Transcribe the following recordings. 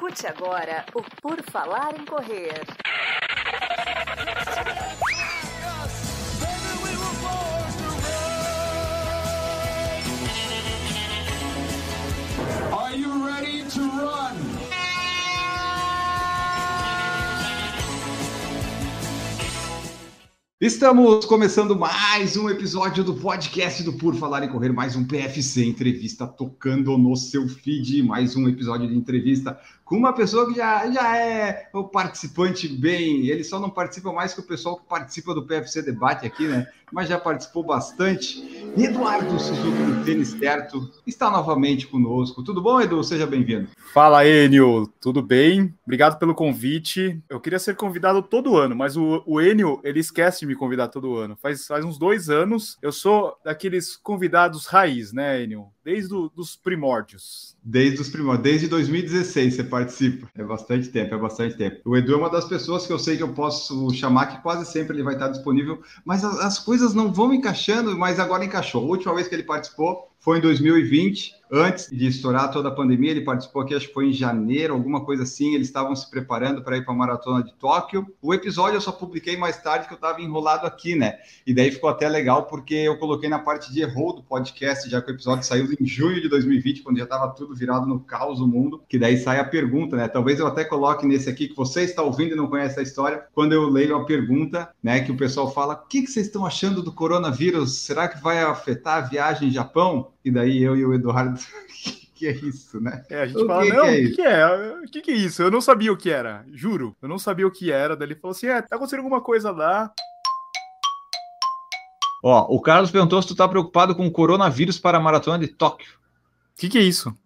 Escute agora o Por Falar em Correr. Are you ready to run? Estamos começando mais um episódio do podcast do Por Falar em Correr, mais um PFC entrevista tocando no seu feed, mais um episódio de entrevista com uma pessoa que já, já é o participante bem, ele só não participa mais que o pessoal que participa do PFC Debate aqui, né? Mas já participou bastante. Eduardo Suzuki do Tênis Certo está novamente conosco. Tudo bom, Edu? Seja bem-vindo. Fala, Enio. Tudo bem? Obrigado pelo convite. Eu queria ser convidado todo ano, mas o, o Enio, ele esquece de me convidar todo ano. Faz, faz uns dois anos. Eu sou daqueles convidados raiz, né, Enio? Desde os primórdios. Desde os primórdios, desde 2016 você participa. É bastante tempo, é bastante tempo. O Edu é uma das pessoas que eu sei que eu posso chamar, que quase sempre ele vai estar disponível, mas as, as coisas não vão encaixando, mas agora encaixou. A última vez que ele participou foi em 2020 antes de estourar toda a pandemia, ele participou aqui, acho que foi em janeiro, alguma coisa assim. Eles estavam se preparando para ir para a maratona de Tóquio. O episódio eu só publiquei mais tarde que eu estava enrolado aqui, né? E daí ficou até legal porque eu coloquei na parte de erro do podcast, já que o episódio saiu em junho de 2020, quando já estava tudo virado no caos o mundo. Que daí sai a pergunta, né? Talvez eu até coloque nesse aqui que você está ouvindo e não conhece a história. Quando eu leio a pergunta, né? Que o pessoal fala: o que, que vocês estão achando do coronavírus? Será que vai afetar a viagem em Japão? E daí eu e o Eduardo que é isso, né? É, a gente o fala, que não, é o que, que, é? O que, que é isso? Eu não sabia o que era, juro. Eu não sabia o que era. Daí ele falou assim: é, tá acontecendo alguma coisa lá. Ó, o Carlos perguntou se tu tá preocupado com o coronavírus para a maratona de Tóquio. O que, que é isso?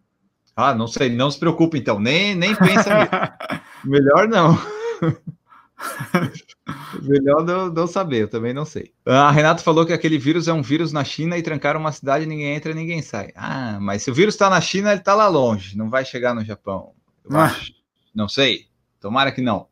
Ah, não sei, não se preocupe então, nem, nem pensa Melhor não. Melhor não, não, saber, eu também não sei. A Renato falou que aquele vírus é um vírus na China e trancaram uma cidade, ninguém entra, ninguém sai. Ah, mas se o vírus está na China, ele está lá longe, não vai chegar no Japão. Eu ah. acho. Não sei. Tomara que não.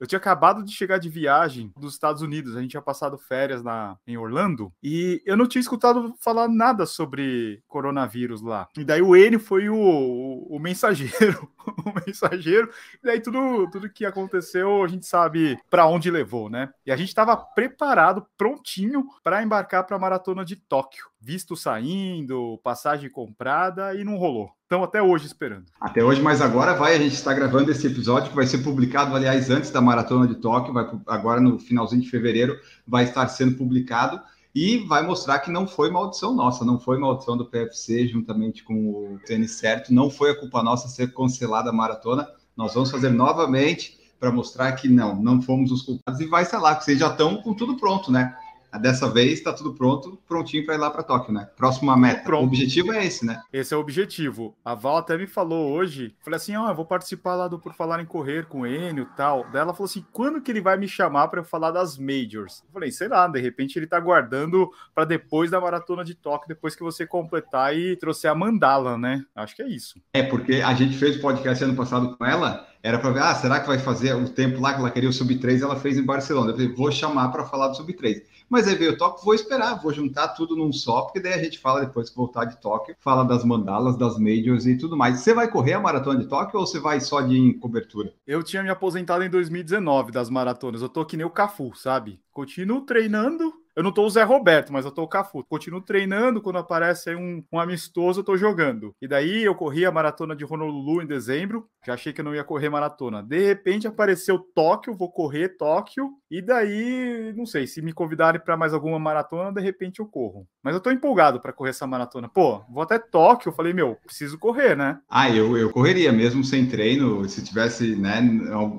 Eu tinha acabado de chegar de viagem dos Estados Unidos, a gente tinha passado férias na, em Orlando, e eu não tinha escutado falar nada sobre coronavírus lá. E daí o N foi o, o, o mensageiro, o mensageiro, e daí tudo, tudo que aconteceu a gente sabe para onde levou, né? E a gente estava preparado, prontinho para embarcar para a maratona de Tóquio. Visto saindo, passagem comprada e não rolou. Estão até hoje esperando. Até hoje, mas agora vai, a gente está gravando esse episódio que vai ser publicado, aliás, antes da Maratona de Tóquio, vai, agora no finalzinho de fevereiro vai estar sendo publicado e vai mostrar que não foi maldição nossa, não foi maldição do PFC juntamente com o tênis certo, não foi a culpa nossa ser cancelada a maratona. Nós vamos fazer novamente para mostrar que não, não fomos os culpados e vai ser lá, que vocês já estão com tudo pronto, né? Dessa vez está tudo pronto, prontinho para ir lá para Tóquio, né? Próxima meta. Pronto. O objetivo é esse, né? Esse é o objetivo. A Val até me falou hoje, falei assim, ó, oh, eu vou participar lá do Por Falar em Correr com o Enio e tal. Daí ela falou assim, quando que ele vai me chamar para eu falar das Majors? Eu falei, sei lá, de repente ele tá guardando para depois da Maratona de Tóquio, depois que você completar e trouxer a mandala, né? Acho que é isso. É, porque a gente fez o podcast ano passado com ela, era para ver, ah, será que vai fazer o tempo lá que ela queria o Sub-3, ela fez em Barcelona. Eu falei, vou chamar para falar do Sub-3. Mas aí veio o Tóquio, vou esperar, vou juntar tudo num só, porque daí a gente fala depois que voltar de Tóquio, fala das mandalas, das majors e tudo mais. Você vai correr a maratona de Tóquio ou você vai só de cobertura? Eu tinha me aposentado em 2019 das maratonas. Eu tô que nem o Cafu, sabe? Continuo treinando, eu não tô o Zé Roberto, mas eu tô o Cafu. Continuo treinando, quando aparece um, um amistoso, eu tô jogando. E daí eu corri a maratona de Honolulu em dezembro, já achei que eu não ia correr maratona. De repente apareceu Tóquio, vou correr Tóquio, e daí, não sei, se me convidarem para mais alguma maratona, de repente eu corro. Mas eu tô empolgado para correr essa maratona. Pô, vou até Tóquio, eu falei, meu, preciso correr, né? Ah, eu, eu correria mesmo sem treino, se tivesse, né,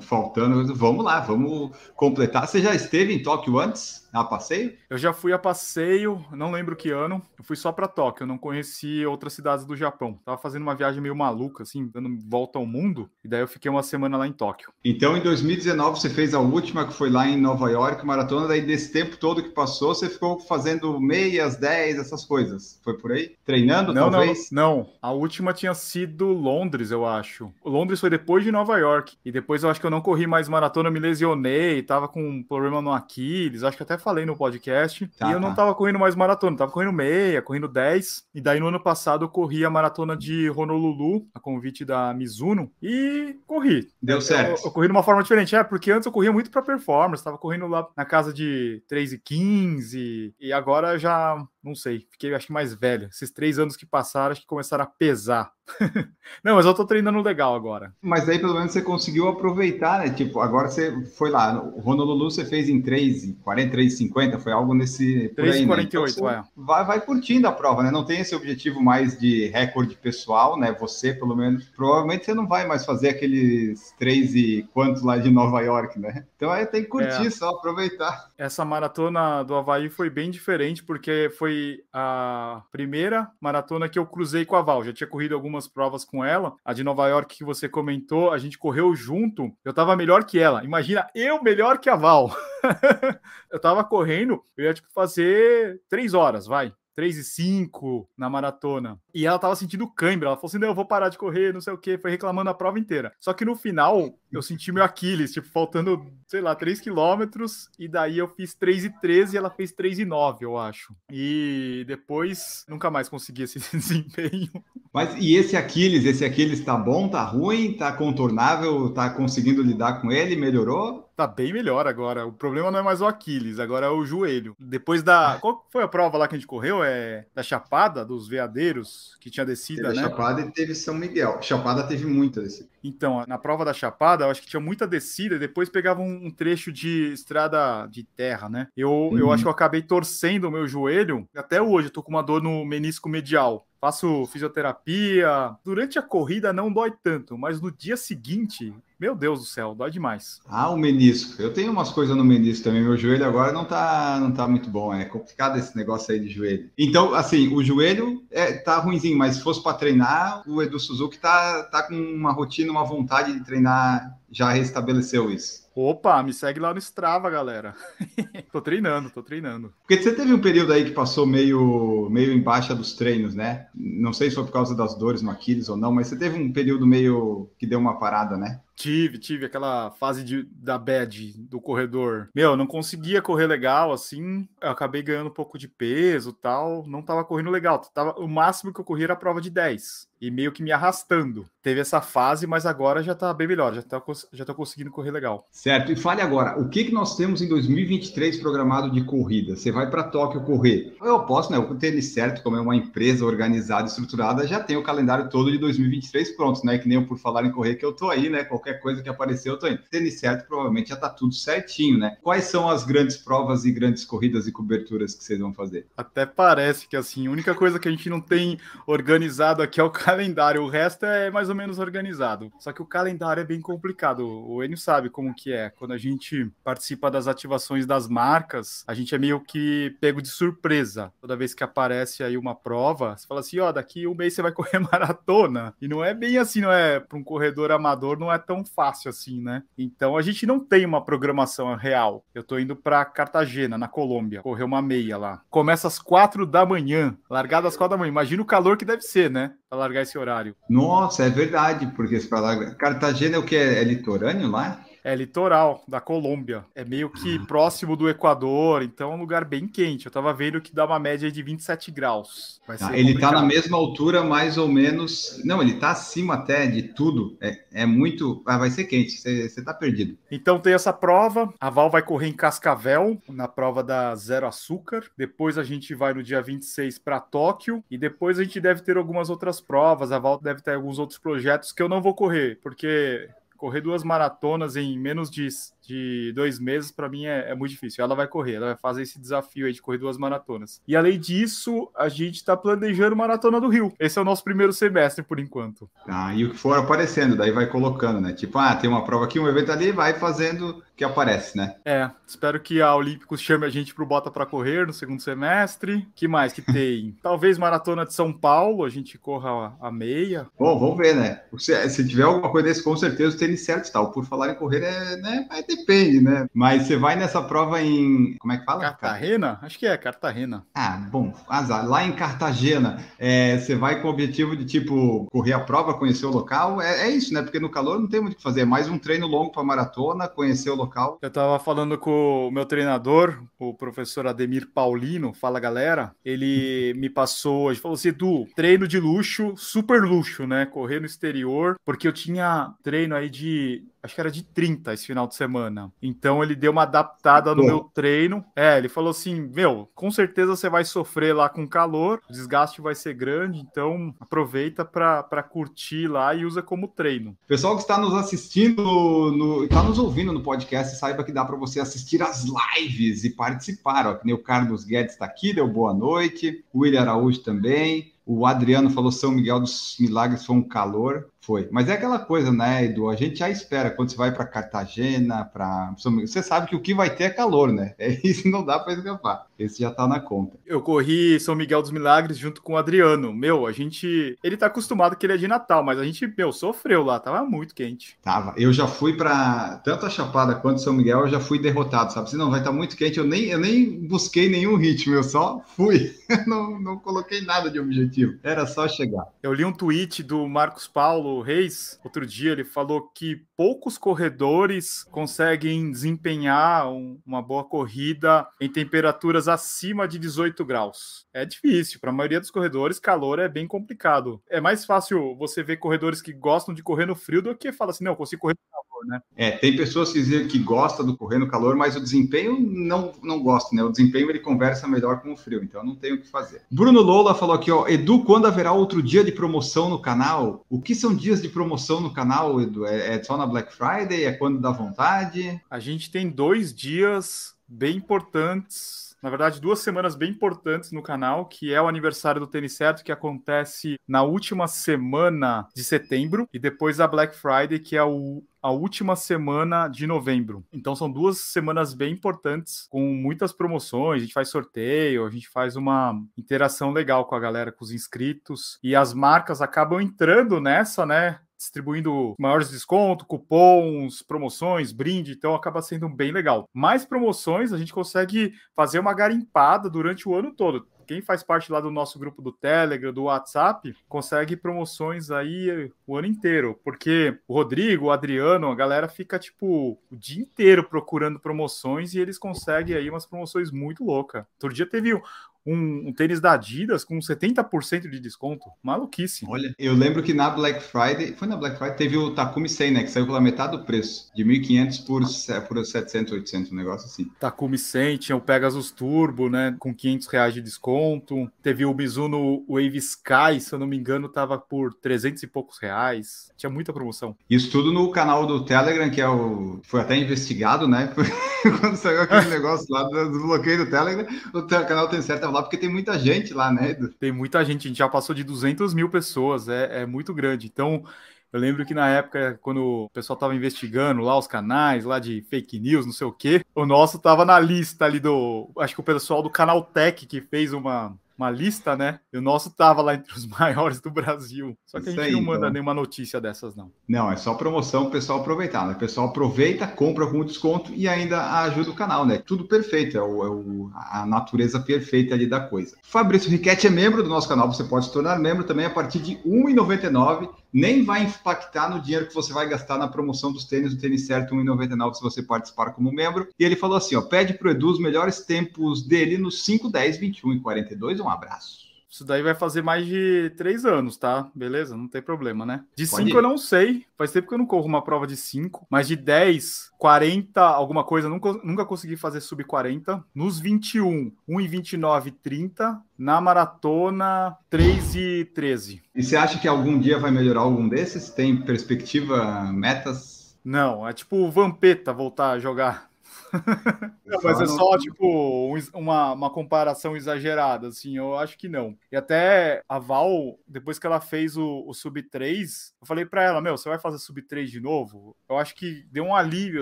faltando, vamos lá, vamos completar. Você já esteve em Tóquio antes? A passeio? Eu já fui a passeio, não lembro que ano. Eu fui só para Tóquio, eu não conheci outras cidades do Japão. Tava fazendo uma viagem meio maluca, assim, dando volta ao mundo. E daí eu fiquei uma semana lá em Tóquio. Então, em 2019, você fez a última, que foi lá em Nova York, maratona. Daí, desse tempo todo que passou, você ficou fazendo meias, dez, essas coisas. Foi por aí? Treinando, não, talvez? Não, não. A última tinha sido Londres, eu acho. Londres foi depois de Nova York. E depois eu acho que eu não corri mais maratona, eu me lesionei, tava com um problema no Aquiles. Acho que até falei no podcast. Tá, e eu não tá. tava correndo mais maratona, tava correndo meia, correndo 10. E daí no ano passado eu corri a maratona de Honolulu, a convite da Mizuno, e corri. Deu Eu, certo. eu corri de uma forma diferente, é, porque antes eu corria muito pra performance, tava correndo lá na casa de 3 e 15, e agora já, não sei, fiquei acho que mais velho. Esses três anos que passaram, acho que começaram a pesar. não, mas eu tô treinando legal agora. Mas aí pelo menos você conseguiu aproveitar, né? Tipo, agora você foi lá, no Honolulu você fez em 3, 43, 50, foi algo nesse. por aí, né? 3,48, Então é. vai, vai curtindo a prova, né? Não tem esse objetivo mais de recorde pessoal, né? Você, pelo menos, provavelmente você não vai mais fazer aqueles 3 e quantos lá de Nova York, né? Então aí tem que curtir É. só, aproveitar. Essa maratona do Havaí foi bem diferente, porque foi a primeira maratona que eu cruzei com a Val. Já tinha corrido algumas provas com ela. A de Nova York que você comentou, a gente correu junto. Eu tava melhor que ela. Imagina, eu melhor que a Val. eu tava correndo, eu ia tipo fazer três horas, vai. 3 e 5 na maratona. E ela tava sentindo cãibra. Ela falou assim: não, eu vou parar de correr, não sei o que. Foi reclamando a prova inteira. Só que no final, eu senti meu Aquiles, tipo, faltando, sei lá, 3 quilômetros. E daí eu fiz 3 e 13 e ela fez 3 e 9, eu acho. E depois, nunca mais consegui esse desempenho. Mas e esse Aquiles? Esse Aquiles tá bom, tá ruim, tá contornável, tá conseguindo lidar com ele? Melhorou? Tá bem melhor agora. O problema não é mais o Aquiles, agora é o joelho. Depois da. Qual foi a prova lá que a gente correu? É da Chapada, dos veadeiros, que tinha descida, Teve né? Chapada e teve São Miguel. Chapada teve muita desse. Então, na prova da Chapada, eu acho que tinha muita descida e depois pegava um, trecho de estrada de terra, né? Eu, eu Uhum. acho que eu acabei torcendo o meu joelho. Até hoje eu tô com uma dor no menisco medial. Faço fisioterapia. Durante a corrida não dói tanto, mas no dia seguinte, meu Deus do céu, dói demais. Ah, o menisco. Eu tenho umas coisas no menisco também. Meu joelho agora não tá, não tá muito bom. É complicado esse negócio aí de joelho. Então, assim, o joelho é, tá ruimzinho, mas se fosse para treinar, o Edu Suzuki tá, tá com uma rotina, uma vontade de treinar. Já restabeleceu isso. Opa, me segue lá no Strava, galera. tô treinando, tô treinando. Porque você teve um período aí que passou meio, meio em baixa dos treinos, né? Não sei se foi por causa das dores no Aquiles ou não, mas você teve um período meio que deu uma parada, né? Tive, tive aquela fase de, da bad do corredor. Meu, não conseguia correr legal assim. Eu acabei ganhando um pouco de peso tal. Não tava correndo legal. Tava, o máximo que eu corri era a prova de 10. E meio que me arrastando. Teve essa fase, mas agora já tá bem melhor. Já, tá, já tô conseguindo correr legal. Certo. E fale agora, o que, que nós temos em 2023 programado de corrida? Você vai para Tóquio correr? Eu posso, né? O tênis certo, como é uma empresa organizada, estruturada, já tem o calendário todo de 2023 pronto, né? Que nem eu por falar em correr que eu tô aí, né? Qualquer coisa que aparecer eu tô indo. Tênis certo, provavelmente já tá tudo certinho, né? Quais são as grandes provas e grandes corridas e coberturas que vocês vão fazer? Até parece que assim, a única coisa que a gente não tem organizado aqui é o calendário. O resto é mais ou menos organizado. Só que o calendário é bem complicado. O Enio sabe como que é. Quando a gente participa das ativações das marcas, a gente é meio que pego de surpresa. Toda vez que aparece aí uma prova, você fala assim, ó, daqui um mês você vai correr maratona. E não é bem assim, não é? Para um corredor amador não é tão fácil assim, né? Então a gente não tem uma programação real. Eu tô indo para Cartagena, na Colômbia, correr uma meia lá. Começa às quatro da manhã, largada às quatro da manhã. Imagina o calor que deve ser, né? Pra largar esse horário. Nossa, é verdade, porque se falar Cartagena é o que é litorâneo lá? É litoral da Colômbia. É meio que próximo do Equador, então é um lugar bem quente. Eu tava vendo que dá uma média de 27 graus. Tá, ser ele está na mesma altura, mais ou menos. Não, ele está acima até de tudo. É, é muito. Ah, vai ser quente, você está perdido. Então tem essa prova. A Val vai correr em Cascavel, na prova da Zero Açúcar. Depois a gente vai no dia 26 para Tóquio. E depois a gente deve ter algumas outras provas. A Val deve ter alguns outros projetos que eu não vou correr, porque correr duas maratonas em menos de, de dois meses, para mim, é, é muito difícil. Ela vai correr, ela vai fazer esse desafio aí de correr duas maratonas. E além disso, a gente está planejando Maratona do Rio. Esse é o nosso primeiro semestre, por enquanto. Ah, e o que for aparecendo, daí vai colocando, né? Tipo, ah, tem uma prova aqui, um evento ali, vai fazendo o que aparece, né? É, espero que a Olímpicos chame a gente pro Bota para Correr no segundo semestre. Que mais que tem? Talvez Maratona de São Paulo, a gente corra a meia. Bom, vamos ver, né? Se, se tiver alguma coisa desse, com certeza o tênis certo está. O Por falar em correr, é, né? vai ter depende, né? Mas você vai nessa prova em. Como é que fala? Cartagena? Acho que é, Cartagena. Ah, bom, azar. Lá em Cartagena, é, você vai com o objetivo de, tipo, correr a prova, conhecer o local. É, é isso, né? Porque no calor não tem muito o que fazer. É mais um treino longo para maratona, conhecer o local. Eu tava falando com o meu treinador, o professor Ademir Paulino. Fala, galera. Ele me passou, ele falou assim: Edu, treino de luxo, super luxo, né? Correr no exterior, porque eu tinha treino aí de acho que era de 30 esse final de semana. Então ele deu uma adaptada no meu treino. É, ele falou assim: Meu, com certeza você vai sofrer lá com calor, o desgaste vai ser grande, então aproveita para curtir lá e usa como treino. Pessoal que está nos assistindo, no, está nos ouvindo no podcast, saiba que dá para você assistir as lives e participar. Ó, que nem o Carlos Guedes está aqui, deu boa noite, o William Araújo também. O Adriano falou São Miguel dos Milagres foi um calor. Foi. Mas é aquela coisa, né, Edu? A gente já espera quando você vai para Cartagena, para. Você sabe que o que vai ter é calor, né? É isso, não dá para escapar. Esse já tá na conta. Eu corri São Miguel dos Milagres junto com o Adriano. Meu, a gente. Ele tá acostumado que ele é de Natal, mas a gente, meu, sofreu lá. Tava muito quente. Tava. Eu já fui para tanto a Chapada quanto São Miguel, eu já fui derrotado, sabe? Se não vai estar tá muito quente, eu nem, eu nem busquei nenhum ritmo, eu só fui. não, não coloquei nada de objetivo. Era só chegar. Eu li um tweet do Marcos Paulo Reis, outro dia, ele falou que poucos corredores conseguem desempenhar um, uma boa corrida em temperaturas acima de 18 graus. É difícil, para a maioria dos corredores, calor é bem complicado. É mais fácil você ver corredores que gostam de correr no frio do que fala assim, não, eu consigo correr no né? É, tem pessoas que dizem que gostam do correr no calor, mas o desempenho não, não gosta, né? O desempenho ele conversa melhor com o frio, então não tem o que fazer. Bruno Lola falou aqui, ó, Edu, quando haverá outro dia de promoção no canal? O que são dias de promoção no canal, Edu? É, é só na Black Friday? É quando dá vontade? A gente tem dois dias bem importantes na verdade, duas semanas bem importantes no canal, que é o aniversário do Tênis Certo, que acontece na última semana de setembro, e depois a Black Friday, que é o, a última semana de novembro. Então são duas semanas bem importantes, com muitas promoções, a gente faz sorteio, a gente faz uma interação legal com a galera, com os inscritos, e as marcas acabam entrando nessa, né? Distribuindo maiores descontos, cupons, promoções, brinde, então acaba sendo bem legal. Mais promoções, a gente consegue fazer uma garimpada durante o ano todo quem faz parte lá do nosso grupo do Telegram, do WhatsApp, consegue promoções aí o ano inteiro. Porque o Rodrigo, o Adriano, a galera fica, tipo, o dia inteiro procurando promoções e eles conseguem aí umas promoções muito loucas. Outro dia teve um, um, tênis da Adidas com 70% de desconto. Maluquice. Olha, eu lembro que na Black Friday, foi na Black Friday, teve o Takumi 100, né? Que saiu pela metade do preço, de 1.500 por, por 700, 800, um negócio assim. Takumi 100, tinha o Pegasus Turbo, né? Com 500 reais de desconto. Teve o Mizuno Wave Sky, se eu não me engano, tava por 300 e poucos reais. Tinha muita promoção. Isso tudo no canal do Telegram, que é o. Foi até investigado, né? Quando saiu aquele negócio lá do bloqueio do Telegram, o canal tem certa lá, porque tem muita gente lá, né? Tem muita gente, a gente já passou de 200 mil pessoas, é, é muito grande. Então, eu lembro que na época, quando o pessoal tava investigando lá os canais, lá de fake news, não sei o quê, o nosso tava na lista ali do. Acho que o pessoal do Canal Tech que fez uma, uma lista, né? E o nosso tava lá entre os maiores do Brasil. Só que Isso a gente aí, não manda então. nenhuma notícia dessas, não. Não, é só promoção o pessoal aproveitar, né? O pessoal aproveita, compra com desconto e ainda ajuda o canal, né? Tudo perfeito, é, o, é o, a natureza perfeita ali da coisa. Fabrício Riquetti é membro do nosso canal, você pode se tornar membro também a partir de R$ 1,99 nem vai impactar no dinheiro que você vai gastar na promoção dos tênis do Tênis Certo 1,99 se você participar como membro. E ele falou assim, ó, pede pro Edu os melhores tempos dele nos 5, 10, 21 e 42. Um abraço. Isso daí vai fazer mais de três anos, tá? Beleza? Não tem problema, né? De cinco eu não sei. Faz tempo que eu não corro uma prova de cinco. Mas de 10, 40, alguma coisa, nunca, nunca consegui fazer sub 40. Nos 21, 1 e 29, 30. Na maratona, 3 e 13. E você acha que algum dia vai melhorar algum desses? Tem perspectiva, metas? Não, é tipo o Vampeta voltar a jogar não, mas é só, tipo, uma, uma comparação exagerada, assim, eu acho que não. E até a Val, depois que ela fez o, o Sub 3, eu falei para ela, meu, você vai fazer Sub 3 de novo? Eu acho que deu um alívio,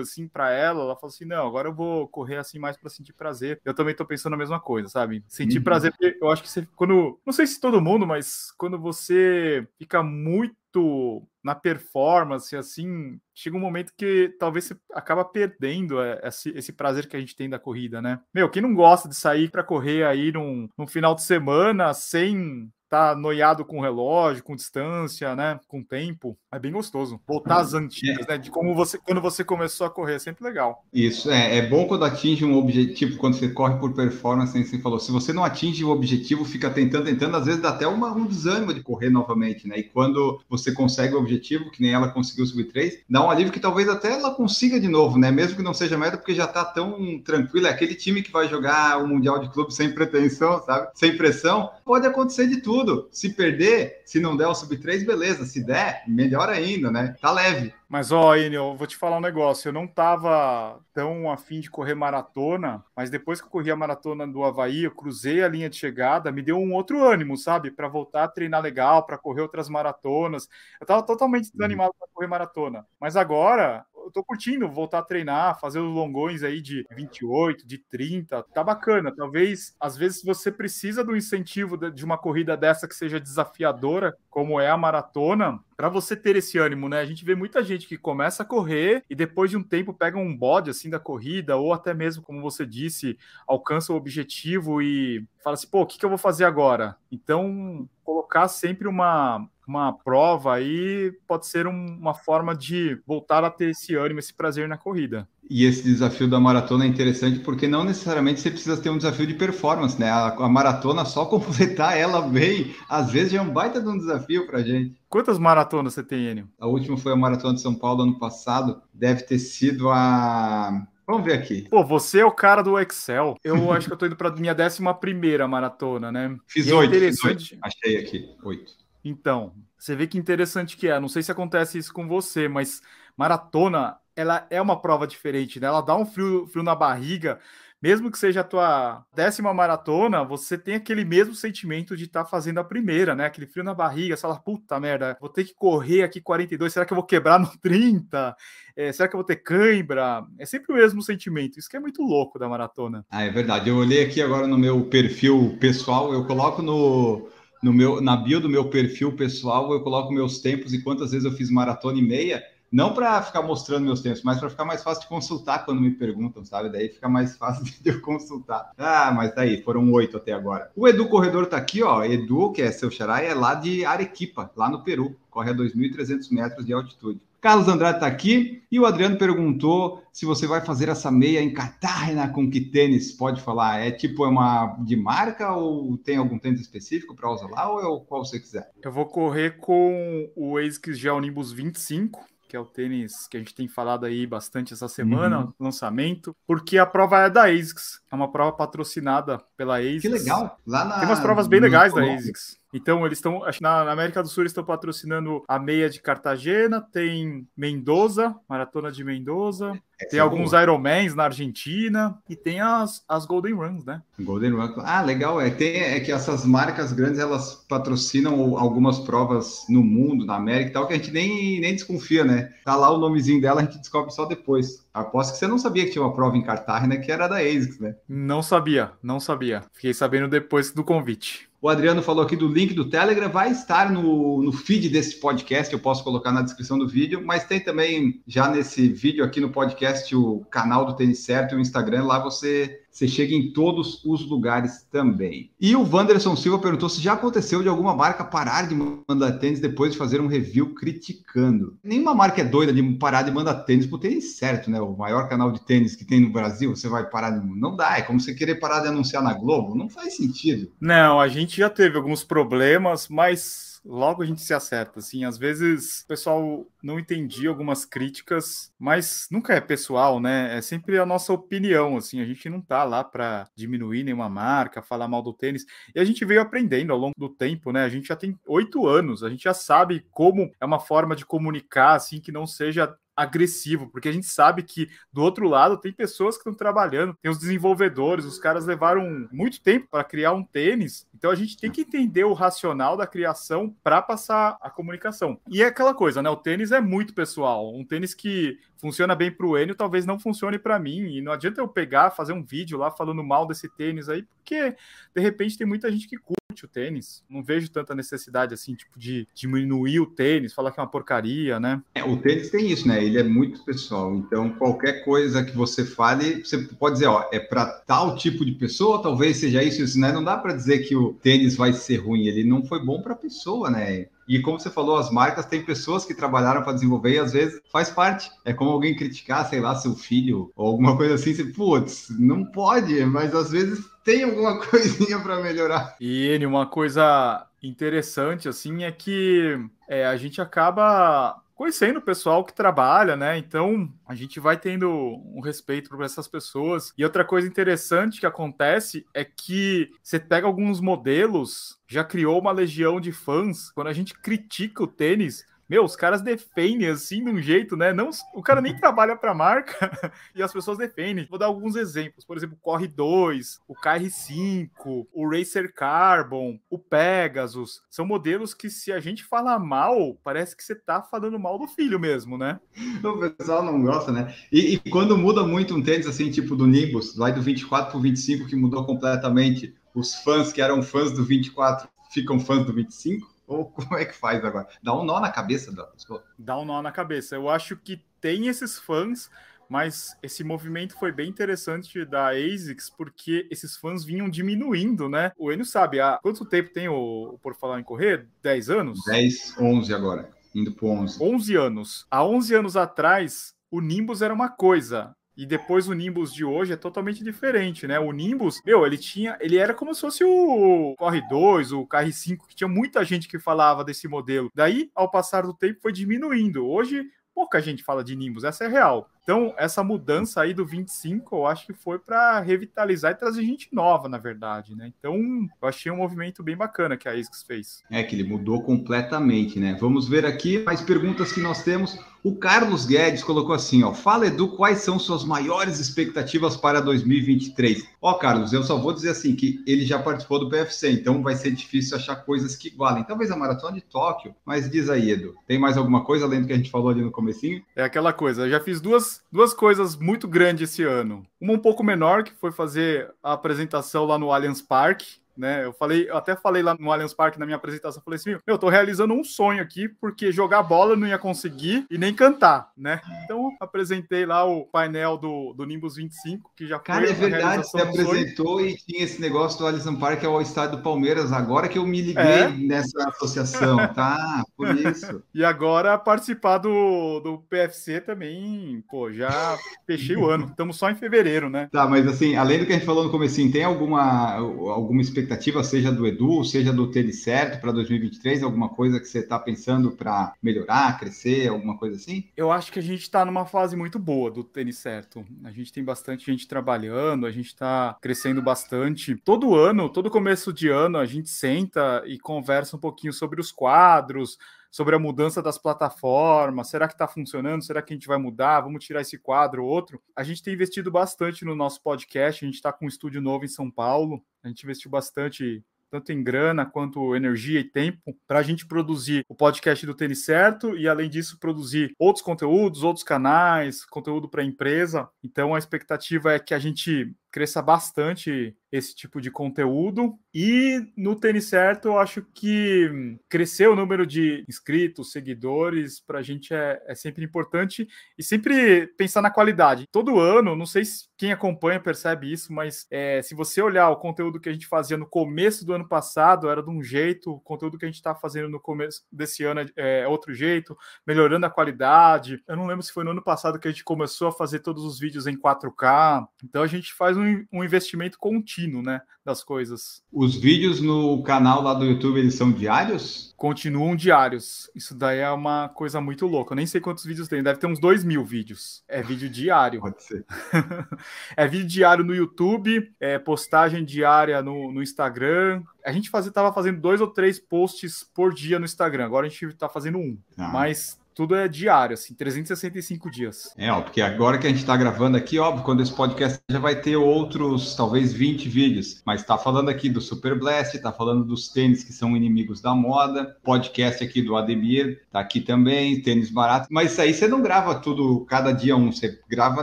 assim, para ela. Ela falou assim, não, agora eu vou correr, assim, mais para sentir prazer. Eu também tô pensando a mesma coisa, sabe? Sentir uhum. prazer, eu acho que você, quando, não sei se todo mundo, mas quando você fica muito muito na performance, assim, chega um momento que talvez você acaba perdendo é, esse, esse, prazer que a gente tem da corrida, né? Meu, quem não gosta de sair para correr aí num, num final de semana sem tá noiado com relógio, com distância, né? Com tempo. É bem gostoso. Voltar às antigas, né? De como você, quando você começou a correr, é sempre legal. Isso, é, é bom quando atinge um objetivo, quando você corre por performance, assim, você falou. Se você não atinge o objetivo, fica tentando, tentando, às vezes dá até uma, um desânimo de correr novamente, né? E quando você consegue o objetivo, que nem ela conseguiu subir três, dá um alívio que talvez até ela consiga de novo, né? Mesmo que não seja meta, porque já tá tão tranquilo. É aquele time que vai jogar o Mundial de Clube sem pretensão, sabe? Sem pressão. Pode acontecer de tudo tudo. Se perder, se não der o sub 3, beleza. Se der, melhor ainda, né? Tá leve. Mas, ó, Enio, eu vou te falar um negócio. Eu não tava tão afim de correr maratona, mas depois que eu corri a maratona do Havaí, eu cruzei a linha de chegada, me deu um outro ânimo, sabe? Para voltar a treinar legal, para correr outras maratonas. Eu tava totalmente uhum. desanimado para correr maratona. Mas agora, eu tô curtindo voltar a treinar, fazer os longões aí de 28, de 30, tá bacana. Talvez, às vezes, você precisa do incentivo de uma corrida dessa que seja desafiadora, como é a maratona, para você ter esse ânimo, né? A gente vê muita gente que começa a correr e depois de um tempo pega um bode assim da corrida, ou até mesmo, como você disse, alcança o objetivo e fala assim, pô, o que, que eu vou fazer agora? Então, colocar sempre uma, uma prova aí pode ser um, uma forma de voltar a ter esse ânimo, esse prazer na corrida. E esse desafio da maratona é interessante porque não necessariamente você precisa ter um desafio de performance, né? A, a maratona, só completar ela bem, às vezes já é um baita de um desafio pra gente. Quantas maratonas você tem, Enio? A última foi a maratona de São Paulo ano passado, deve ter sido a Vamos ver aqui. Pô, você é o cara do Excel. Eu acho que eu tô indo para minha décima primeira maratona, né? Fiz é oito. interessante... Achei aqui, oito. Então, você vê que interessante que é. Não sei se acontece isso com você, mas maratona, ela é uma prova diferente, né? Ela dá um frio, frio na barriga. Mesmo que seja a tua décima maratona, você tem aquele mesmo sentimento de estar tá fazendo a primeira, né? Aquele frio na barriga, você fala, puta merda, vou ter que correr aqui 42, será que eu vou quebrar no 30? É, será que eu vou ter cãibra? É sempre o mesmo sentimento. Isso que é muito louco da maratona. Ah, é verdade. Eu olhei aqui agora no meu perfil pessoal, eu coloco no no meu, na bio do meu perfil pessoal, eu coloco meus tempos e quantas vezes eu fiz maratona e meia, não para ficar mostrando meus tempos, mas para ficar mais fácil de consultar quando me perguntam, sabe? Daí fica mais fácil de eu consultar. Ah, mas tá aí, foram oito até agora. O Edu Corredor tá aqui, ó. Edu, que é seu xará, é lá de Arequipa, lá no Peru. Corre a 2.300 metros de altitude. Carlos Andrade está aqui e o Adriano perguntou se você vai fazer essa meia em Catarina com que tênis? Pode falar, é tipo é uma de marca ou tem algum tênis específico para usar lá ou é o qual você quiser? Eu vou correr com o ASICS Gel Nimbus 25, que é o tênis que a gente tem falado aí bastante essa semana, uhum. lançamento, porque a prova é da ASICS, é uma prova patrocinada pela ASICS. Que legal! Lá na... Tem umas provas bem legais da ASICS. Então, eles estão, na, na, América do Sul, eles estão patrocinando a meia de Cartagena, tem Mendoza, Maratona de Mendoza, Essa tem é alguns boa. Ironmans na Argentina e tem as, as Golden Runs, né? Golden Run. Ah, legal. É, tem, é que essas marcas grandes, elas patrocinam algumas provas no mundo, na América e tal, que a gente nem, nem desconfia, né? Tá lá o nomezinho dela, a gente descobre só depois. Aposto que você não sabia que tinha uma prova em Cartagena que era da ASICS, né? Não sabia, não sabia. Fiquei sabendo depois do convite. O Adriano falou aqui do link do Telegram, vai estar no, no feed desse podcast, eu posso colocar na descrição do vídeo, mas tem também já nesse vídeo aqui no podcast o canal do Tênis Certo e o Instagram, lá você você chega em todos os lugares também. E o Wanderson Silva perguntou se já aconteceu de alguma marca parar de mandar tênis depois de fazer um review criticando. Nenhuma marca é doida de parar de mandar tênis pro tênis certo, né? O maior canal de tênis que tem no Brasil, você vai parar de... Não dá, é como você querer parar de anunciar na Globo, não faz sentido. Não, a gente já teve alguns problemas, mas logo a gente se acerta, assim, às vezes o pessoal não entendia algumas críticas, mas nunca é pessoal, né? É sempre a nossa opinião, assim, a gente não tá lá para diminuir nenhuma marca, falar mal do tênis, e a gente veio aprendendo ao longo do tempo, né? A gente já tem oito anos, a gente já sabe como é uma forma de comunicar, assim, que não seja agressivo, porque a gente sabe que do outro lado tem pessoas que estão trabalhando, tem os desenvolvedores, os caras levaram muito tempo para criar um tênis, então a gente tem que entender o racional da criação para passar a comunicação. E é aquela coisa, né? O tênis é muito pessoal, um tênis que funciona bem para o Enio, talvez não funcione para mim, e não adianta eu pegar, fazer um vídeo lá falando mal desse tênis aí, porque de repente tem muita gente que curte o tênis. Não vejo tanta necessidade assim, tipo, de diminuir o tênis, falar que é uma porcaria, né? É, o tênis tem isso, né? Ele é muito pessoal. Então, qualquer coisa que você fale, você pode dizer, ó, é para tal tipo de pessoa, talvez seja isso, isso, né? Não dá para dizer que o tênis vai ser ruim, ele não foi bom para a pessoa, né? E como você falou, as marcas têm pessoas que trabalharam para desenvolver e às vezes faz parte. É como alguém criticar, sei lá, seu filho ou alguma coisa assim, você, putz, não pode, mas às vezes tem alguma coisinha para melhorar. E uma coisa interessante assim é que é, a gente acaba conhecendo o pessoal que trabalha, né? Então a gente vai tendo um respeito por essas pessoas. E outra coisa interessante que acontece é que você pega alguns modelos, já criou uma legião de fãs. Quando a gente critica o tênis, meu, os caras defendem assim de um jeito, né? Não, o cara nem trabalha para a marca e as pessoas defendem. Vou dar alguns exemplos. Por exemplo, o Corre 2, o KR5, o Racer Carbon, o Pegasus. São modelos que, se a gente falar mal, parece que você tá falando mal do filho mesmo, né? O pessoal não gosta, né? E, e quando muda muito um tênis assim, tipo do Nimbus, vai do 24 pro 25, que mudou completamente. Os fãs que eram fãs do 24 ficam fãs do 25 ou como é que faz agora? Dá um nó na cabeça da pessoa. Dá um nó na cabeça. Eu acho que tem esses fãs, mas esse movimento foi bem interessante da ASICS, porque esses fãs vinham diminuindo, né? O Enio sabe, há quanto tempo tem o, Por Falar em Correr? 10 anos? 10, 11 agora, indo pro 11. 11 anos. Há 11 anos atrás, o Nimbus era uma coisa. E depois o Nimbus de hoje é totalmente diferente, né? O Nimbus, meu, ele tinha, ele era como se fosse o Corre 2, o KR5, que tinha muita gente que falava desse modelo. Daí, ao passar do tempo, foi diminuindo. Hoje, pouca gente fala de Nimbus, essa é real. Então, essa mudança aí do 25, eu acho que foi para revitalizar e trazer gente nova, na verdade, né? Então, eu achei um movimento bem bacana que a ASICS fez. É, que ele mudou completamente, né? Vamos ver aqui mais perguntas que nós temos. O Carlos Guedes colocou assim, ó, fala Edu, quais são suas maiores expectativas para 2023? Ó, Carlos, eu só vou dizer assim que ele já participou do PFC, então vai ser difícil achar coisas que igualem. Talvez a maratona de Tóquio, mas diz aí, Edu, tem mais alguma coisa além do que a gente falou ali no comecinho? É aquela coisa, eu já fiz duas, duas coisas muito grandes esse ano. Uma um pouco menor, que foi fazer a apresentação lá no Allianz Parque, né? Eu falei, eu até falei lá no Allianz Parque na minha apresentação, falei assim, meu, eu tô realizando um sonho aqui, porque jogar bola não ia conseguir e nem cantar, né? Então apresentei lá o painel do, do Nimbus 25, que já foi Cara, é verdade, você apresentou e tinha esse negócio do Allianz Parque ao estádio do Palmeiras, agora que eu me liguei é? nessa associação, tá? Por isso. e agora participar do, do PFC também, pô, já fechei o ano. Estamos só em fevereiro, né? Tá, mas assim, além do que a gente falou no começo, tem alguma, alguma expectativa expectativa, seja do Edu, seja do tênis certo para 2023? Alguma coisa que você está pensando para melhorar, crescer, alguma coisa assim? Eu acho que a gente está numa fase muito boa do tênis certo. A gente tem bastante gente trabalhando, a gente está crescendo bastante. Todo ano, todo começo de ano, a gente senta e conversa um pouquinho sobre os quadros, sobre a mudança das plataformas. Será que está funcionando? Será que a gente vai mudar? Vamos tirar esse quadro ou outro? A gente tem investido bastante no nosso podcast. A gente está com um estúdio novo em São Paulo. A gente investiu bastante tanto em grana quanto energia e tempo, para a gente produzir o podcast do Tênis Certo e, além disso, produzir outros conteúdos, outros canais, conteúdo para a empresa. Então, a expectativa é que a gente cresça bastante esse tipo de conteúdo. E no Tênis Certo, eu acho que crescer o número de inscritos, seguidores, para a gente é, é, sempre importante e sempre pensar na qualidade. Todo ano, não sei se quem acompanha percebe isso, mas é, se você olhar o conteúdo que a gente fazia no começo do ano passado, era de um jeito, o conteúdo que a gente está fazendo no começo desse ano é, é outro jeito, melhorando a qualidade. Eu não lembro se foi no ano passado que a gente começou a fazer todos os vídeos em 4K. Então a gente faz um, um investimento contínuo, né, das coisas. Os vídeos no canal lá do YouTube, eles são diários? Continuam diários. Isso daí é uma coisa muito louca. Eu nem sei quantos vídeos tem, deve ter uns dois mil vídeos. É vídeo diário. Pode ser. é vídeo diário no YouTube, é postagem diária no, no Instagram. A gente fazia, tava fazendo dois ou três posts por dia no Instagram. Agora a gente está fazendo um. Ah. Mas tudo é diário, assim, 365 dias. É, ó, porque agora que a gente tá gravando aqui, óbvio, quando esse podcast já vai ter outros, talvez 20 vídeos, mas tá falando aqui do Super Blast, tá falando dos tênis que são inimigos da moda, podcast aqui do Ademir, tá aqui também, tênis barato, mas isso aí você não grava tudo cada dia um, você grava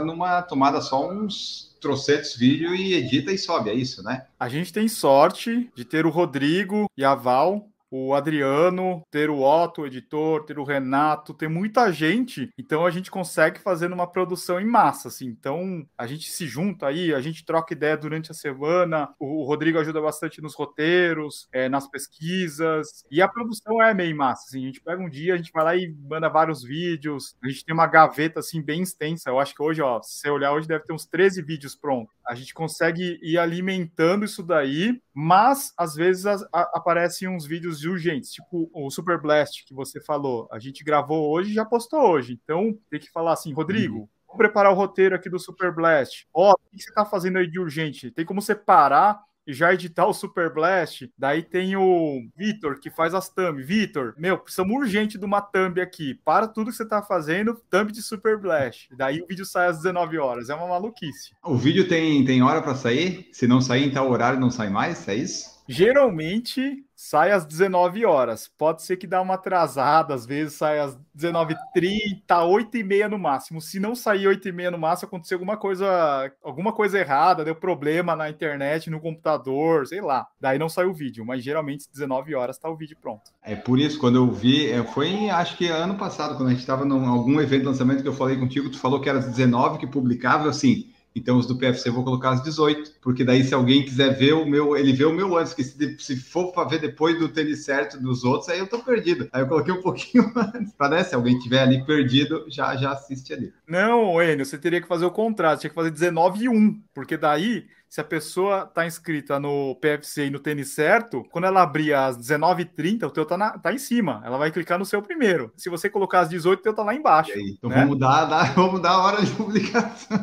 numa tomada só uns trocentos vídeos e edita e sobe, é isso, né? A gente tem sorte de ter o Rodrigo e a Val o Adriano, ter o Otto, o editor, ter o Renato, ter muita gente, então a gente consegue fazer uma produção em massa, assim. Então a gente se junta aí, a gente troca ideia durante a semana, o Rodrigo ajuda bastante nos roteiros, é, nas pesquisas, e a produção é meio massa, assim. A gente pega um dia, a gente vai lá e manda vários vídeos, a gente tem uma gaveta, assim, bem extensa. Eu acho que hoje, ó, se você olhar hoje, deve ter uns 13 vídeos prontos. A gente consegue ir alimentando isso daí, mas às vezes a, a, aparecem uns vídeos urgentes, tipo o Super Blast que você falou. A gente gravou hoje e já postou hoje. Então tem que falar assim, Rodrigo, uhum. vamos preparar o roteiro aqui do Super Blast. Ó, oh, o que você está fazendo aí de urgente? Tem como separar já editar o Super Blast. Daí tem o Vitor, que faz as thumb. Vitor, meu, precisamos urgente de uma thumb aqui. Para tudo que você tá fazendo, thumb de Super Blast. Daí o vídeo sai às 19 horas. É uma maluquice. O vídeo tem, tem hora para sair? Se não sair em tal horário, não sai mais? É isso? Geralmente sai às 19 horas. Pode ser que dá uma atrasada, às vezes sai às 19h30, 8h30 no máximo. Se não sair 8h30 no máximo, aconteceu alguma coisa, alguma coisa errada, deu problema na internet, no computador, sei lá. Daí não sai o vídeo, mas geralmente às 19 horas está o vídeo pronto. É por isso, quando eu vi, é, foi acho que ano passado, quando a gente estava em algum evento de lançamento que eu falei contigo, tu falou que era às 19 que publicava, assim então, os do PFC eu vou colocar às 18, porque daí se alguém quiser ver o meu, ele vê o meu antes, que se, se for para ver depois do tênis certo dos outros, aí eu tô perdido. Aí eu coloquei um pouquinho antes, para né, se alguém tiver ali perdido, já já assiste ali. Não, Enio, você teria que fazer o contrário, tinha que fazer 19 e 1, porque daí se a pessoa tá inscrita no PFC e no tênis certo, quando ela abrir às 19h30, o teu tá, na, tá em cima. Ela vai clicar no seu primeiro. Se você colocar às 18, o teu tá lá embaixo. Então né? vamos, dar, vamos dar a hora de publicação.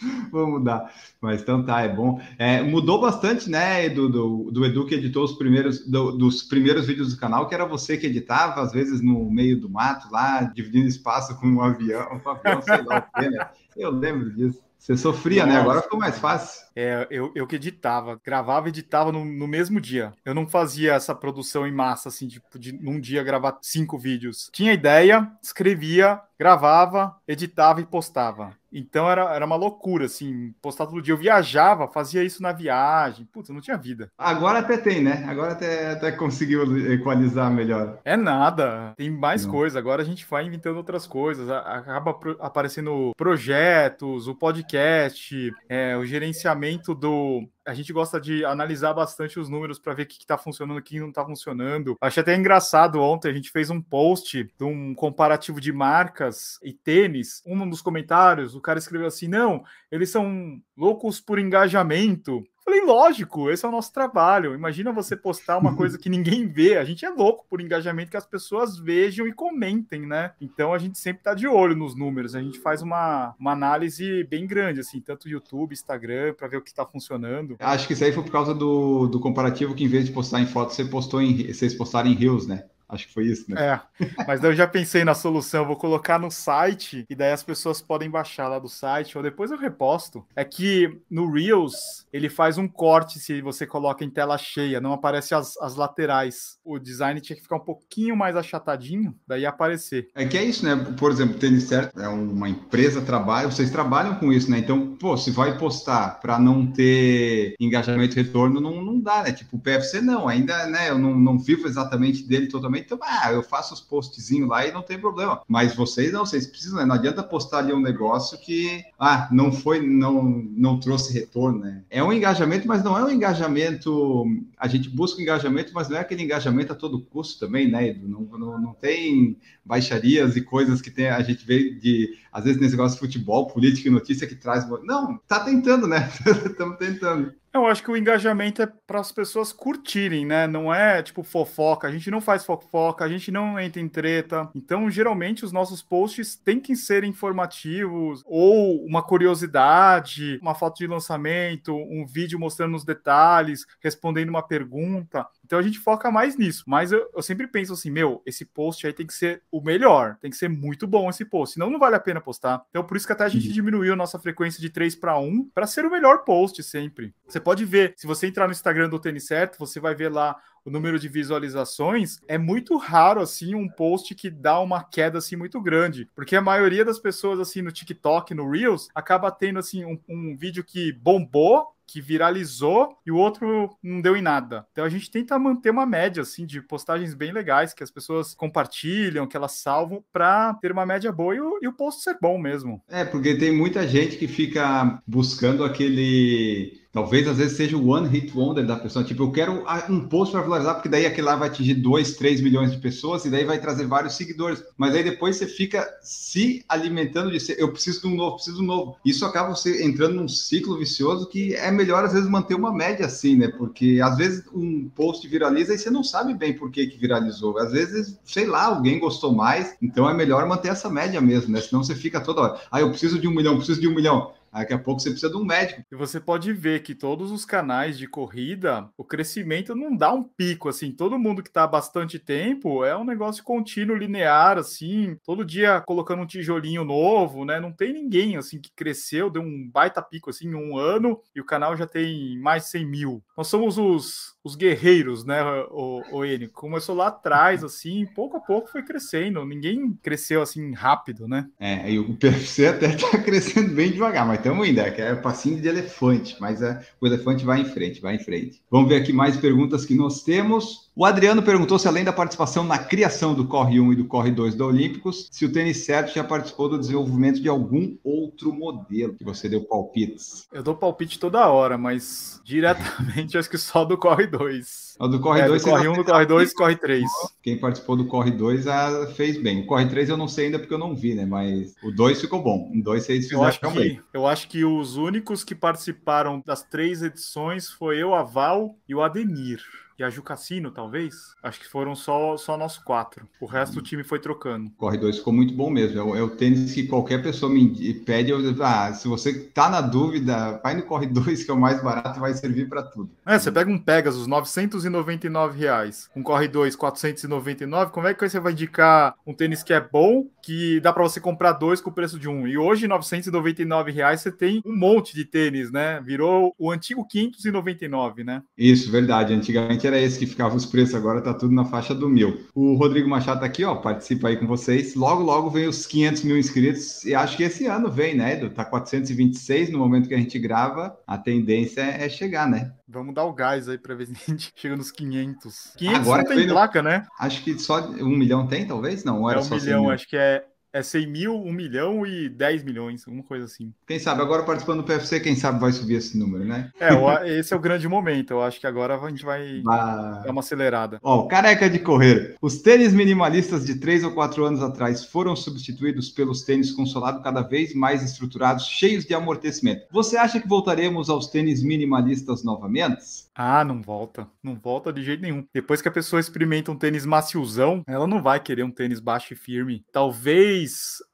Vou mudar. Mas então tá, é bom. É, mudou bastante, né, do, do, do, Edu que editou os primeiros do, dos primeiros vídeos do canal, que era você que editava, às vezes no meio do mato, lá, dividindo espaço com um avião, um avião, sei lá o quê, né? Eu lembro disso. Você sofria, Nossa. né? Agora ficou mais fácil. É, eu, eu que editava, gravava e editava no, no, mesmo dia. Eu não fazia essa produção em massa, assim, tipo, de num dia gravar cinco vídeos. Tinha ideia, escrevia, gravava, editava e postava. Então era, era uma loucura, assim, postar todo dia. Eu viajava, fazia isso na viagem. Putz, não tinha vida. Agora até tem, né? Agora até, até conseguiu equalizar melhor. É nada. Tem mais não. coisa. Agora a gente vai inventando outras coisas. Acaba aparecendo projetos, o podcast, é, o gerenciamento do a gente gosta de analisar bastante os números para ver o que está funcionando, o que não está funcionando. Achei até engraçado ontem, a gente fez um post de um comparativo de marcas e tênis. Um dos comentários, o cara escreveu assim: não, eles são loucos por engajamento. Falei, lógico, esse é o nosso trabalho. Imagina você postar uma coisa que ninguém vê. A gente é louco por engajamento que as pessoas vejam e comentem, né? Então a gente sempre tá de olho nos números. A gente faz uma, uma análise bem grande, assim, tanto YouTube, Instagram, para ver o que está funcionando. Acho que isso aí foi por causa do, do comparativo que, em vez de postar em foto, você postou em vocês postaram em Reels, né? Acho que foi isso, né? É, mas eu já pensei na solução, vou colocar no site e daí as pessoas podem baixar lá do site ou depois eu reposto. É que no Reels ele faz um corte se você coloca em tela cheia, não aparece as, as laterais. O design tinha que ficar um pouquinho mais achatadinho, daí aparecer. É que é isso, né? Por exemplo, Tênis Certo é uma empresa, trabalha, vocês trabalham com isso, né? Então, pô, se vai postar para não ter engajamento e retorno, não, não dá, né? Tipo, o PFC não, ainda, né? Eu não, não vivo exatamente dele totalmente então, ah, eu faço os postzinhos lá e não tem problema. Mas vocês não, vocês precisam, né? Não adianta postar ali um negócio que, ah, não foi, não, não trouxe retorno, né? É um engajamento, mas não é um engajamento. A gente busca engajamento, mas não é aquele engajamento a todo custo também, né? Não, não, não tem baixarias e coisas que tem, a gente vê de, às vezes, nesse negócio de futebol, política e notícia que traz. Não, tá tentando, né? Estamos tentando. Eu acho que o engajamento é para as pessoas curtirem, né? Não é tipo fofoca. A gente não faz fofoca, a gente não entra em treta. Então, geralmente, os nossos posts têm que ser informativos ou uma curiosidade, uma foto de lançamento, um vídeo mostrando os detalhes, respondendo uma pergunta. Então a gente foca mais nisso. Mas eu, eu sempre penso assim, meu, esse post aí tem que ser o melhor, tem que ser muito bom esse post, senão não vale a pena postar. Então por isso que até a gente uhum. diminuiu a nossa frequência de 3 para 1 para ser o melhor post sempre. Você pode ver, se você entrar no Instagram do Tênis Certo, você vai ver lá o número de visualizações, é muito raro assim um post que dá uma queda assim muito grande, porque a maioria das pessoas assim no TikTok, no Reels, acaba tendo assim um, um vídeo que bombou que viralizou e o outro não deu em nada. Então a gente tenta manter uma média assim de postagens bem legais que as pessoas compartilham, que elas salvam para ter uma média boa e o, e o post ser bom mesmo. É, porque tem muita gente que fica buscando aquele Talvez às vezes seja o one hit wonder da pessoa. Tipo, eu quero um post para valorizar, porque daí aquele lá vai atingir 2, 3 milhões de pessoas e daí vai trazer vários seguidores. Mas aí depois você fica se alimentando de ser, eu preciso de um novo, preciso de um novo. Isso acaba você entrando num ciclo vicioso que é melhor às vezes manter uma média assim, né? Porque às vezes um post viraliza e você não sabe bem por que, que viralizou. Às vezes, sei lá, alguém gostou mais. Então é melhor manter essa média mesmo, né? Senão você fica toda hora. Ah, eu preciso de um milhão, preciso de um milhão. Daqui a pouco você precisa de um médico. E você pode ver que todos os canais de corrida, o crescimento não dá um pico, assim. Todo mundo que está há bastante tempo é um negócio contínuo, linear, assim. Todo dia colocando um tijolinho novo, né? Não tem ninguém, assim, que cresceu, deu um baita pico, assim, em um ano e o canal já tem mais de 100 mil. Nós somos os, os guerreiros, né, o, o N? Começou lá atrás, assim, pouco a pouco foi crescendo. Ninguém cresceu, assim, rápido, né? É, e o PFC até tá crescendo bem devagar, mas estamos indo, é que é passinho de elefante, mas é, o elefante vai em frente, vai em frente. Vamos ver aqui mais perguntas que nós temos. O Adriano perguntou se, além da participação na criação do Corre 1 e do Corre 2 da Olímpicos, se o tênis certo já participou do desenvolvimento de algum outro modelo que você deu palpites. Eu dou palpite toda hora, mas diretamente acho que só do Corre 2. O do Corre 2, é, do Corre 1, do Corre 2, Corre 3. Quem participou do Corre 2 ah, fez bem. O Corre 3 eu não sei ainda porque eu não vi, né? Mas o 2 ficou bom. O 2 vocês fizeram eu acho que, Eu acho que os únicos que participaram das três edições foi eu, a Val e o Ademir e a Jucassino, talvez. Acho que foram só, só nós quatro. O resto do time foi trocando. Corre 2 ficou muito bom mesmo. É o, é o, tênis que qualquer pessoa me pede. Eu, ah, se você tá na dúvida, vai no Corre 2, que é o mais barato e vai servir para tudo. É, você pega um Pegasus, 999 reais. Um Corre 2, 499. Como é que você vai indicar um tênis que é bom, que dá para você comprar dois com o preço de um? E hoje, 999 reais, você tem um monte de tênis, né? Virou o antigo 599, né? Isso, verdade. Antigamente era esse que ficava os preços, agora tá tudo na faixa do mil. O Rodrigo Machado tá aqui, ó, participa aí com vocês. Logo, logo vem os 500 mil inscritos e acho que esse ano vem, né, Edu? Tá 426 no momento que a gente grava. A tendência é chegar, né? Vamos dar o gás aí para ver se a gente chega nos 500. 500 Agora não tem placa, no... né? Acho que só um milhão tem, talvez? Não, era é um só milhão, acho que é é 100 mil, 1 milhão e 10 milhões, alguma coisa assim. Quem sabe, agora participando do PFC, quem sabe vai subir esse número, né? É, esse é o grande momento. Eu acho que agora a gente vai bah... dar uma acelerada. Ó, careca de correr. Os tênis minimalistas de 3 ou 4 anos atrás foram substituídos pelos tênis com solado cada vez mais estruturados, cheios de amortecimento. Você acha que voltaremos aos tênis minimalistas novamente? Ah, não volta. Não volta de jeito nenhum. Depois que a pessoa experimenta um tênis maciozão, ela não vai querer um tênis baixo e firme. Talvez